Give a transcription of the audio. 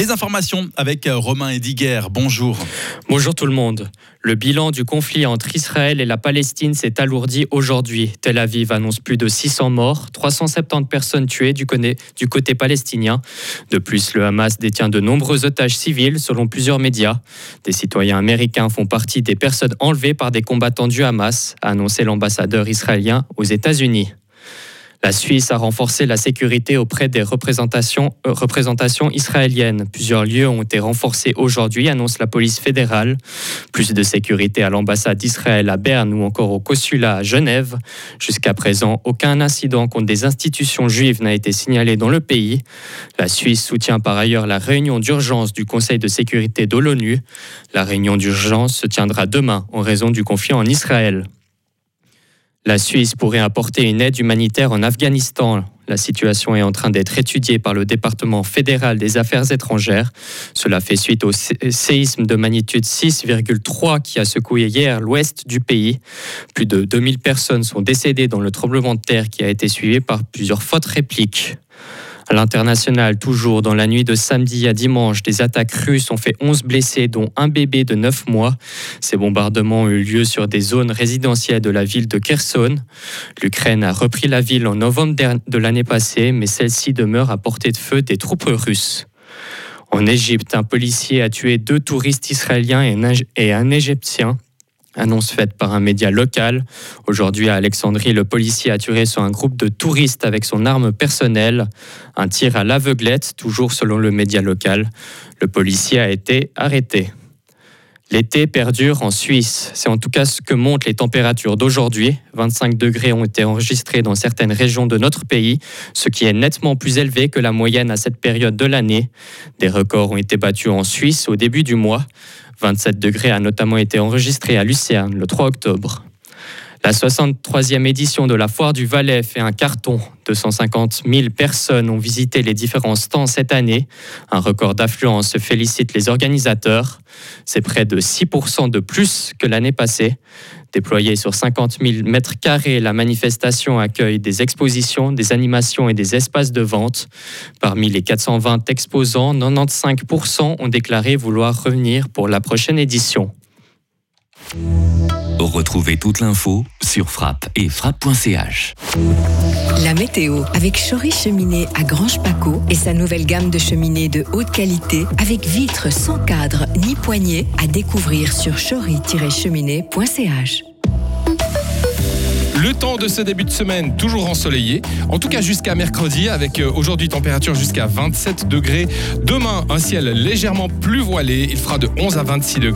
Les informations avec euh, Romain Ediger. Bonjour. Bonjour tout le monde. Le bilan du conflit entre Israël et la Palestine s'est alourdi aujourd'hui. Tel Aviv annonce plus de 600 morts, 370 personnes tuées du, du côté palestinien. De plus, le Hamas détient de nombreux otages civils, selon plusieurs médias. Des citoyens américains font partie des personnes enlevées par des combattants du Hamas, a annoncé l'ambassadeur israélien aux États-Unis. La Suisse a renforcé la sécurité auprès des représentations, euh, représentations israéliennes. Plusieurs lieux ont été renforcés aujourd'hui, annonce la police fédérale. Plus de sécurité à l'ambassade d'Israël à Berne ou encore au consulat à Genève. Jusqu'à présent, aucun incident contre des institutions juives n'a été signalé dans le pays. La Suisse soutient par ailleurs la réunion d'urgence du Conseil de sécurité de l'ONU. La réunion d'urgence se tiendra demain en raison du conflit en Israël. La Suisse pourrait apporter une aide humanitaire en Afghanistan. La situation est en train d'être étudiée par le département fédéral des affaires étrangères. Cela fait suite au séisme de magnitude 6,3 qui a secoué hier l'ouest du pays. Plus de 2000 personnes sont décédées dans le tremblement de terre qui a été suivi par plusieurs fautes répliques. À l'international, toujours dans la nuit de samedi à dimanche, des attaques russes ont fait 11 blessés, dont un bébé de 9 mois. Ces bombardements ont eu lieu sur des zones résidentielles de la ville de Kherson. L'Ukraine a repris la ville en novembre de l'année passée, mais celle-ci demeure à portée de feu des troupes russes. En Égypte, un policier a tué deux touristes israéliens et un Égyptien Annonce faite par un média local. Aujourd'hui à Alexandrie, le policier a tiré sur un groupe de touristes avec son arme personnelle. Un tir à l'aveuglette, toujours selon le média local. Le policier a été arrêté. L'été perdure en Suisse. C'est en tout cas ce que montrent les températures d'aujourd'hui. 25 degrés ont été enregistrés dans certaines régions de notre pays, ce qui est nettement plus élevé que la moyenne à cette période de l'année. Des records ont été battus en Suisse au début du mois. 27 degrés a notamment été enregistré à Lucerne le 3 octobre. La 63e édition de la Foire du Valais fait un carton. 250 000 personnes ont visité les différents stands cette année. Un record d'affluence félicite les organisateurs. C'est près de 6% de plus que l'année passée. Déployée sur 50 000 mètres carrés, la manifestation accueille des expositions, des animations et des espaces de vente. Parmi les 420 exposants, 95% ont déclaré vouloir revenir pour la prochaine édition. Retrouvez toute l'info sur frappe et frappe.ch. La météo avec Chory Cheminée à Grange Paco et sa nouvelle gamme de cheminées de haute qualité avec vitres sans cadre ni poignée à découvrir sur chory-cheminée.ch. Le temps de ce début de semaine, toujours ensoleillé. En tout cas jusqu'à mercredi, avec euh, aujourd'hui température jusqu'à 27 degrés. Demain, un ciel légèrement plus voilé. Il fera de 11 à 26 degrés.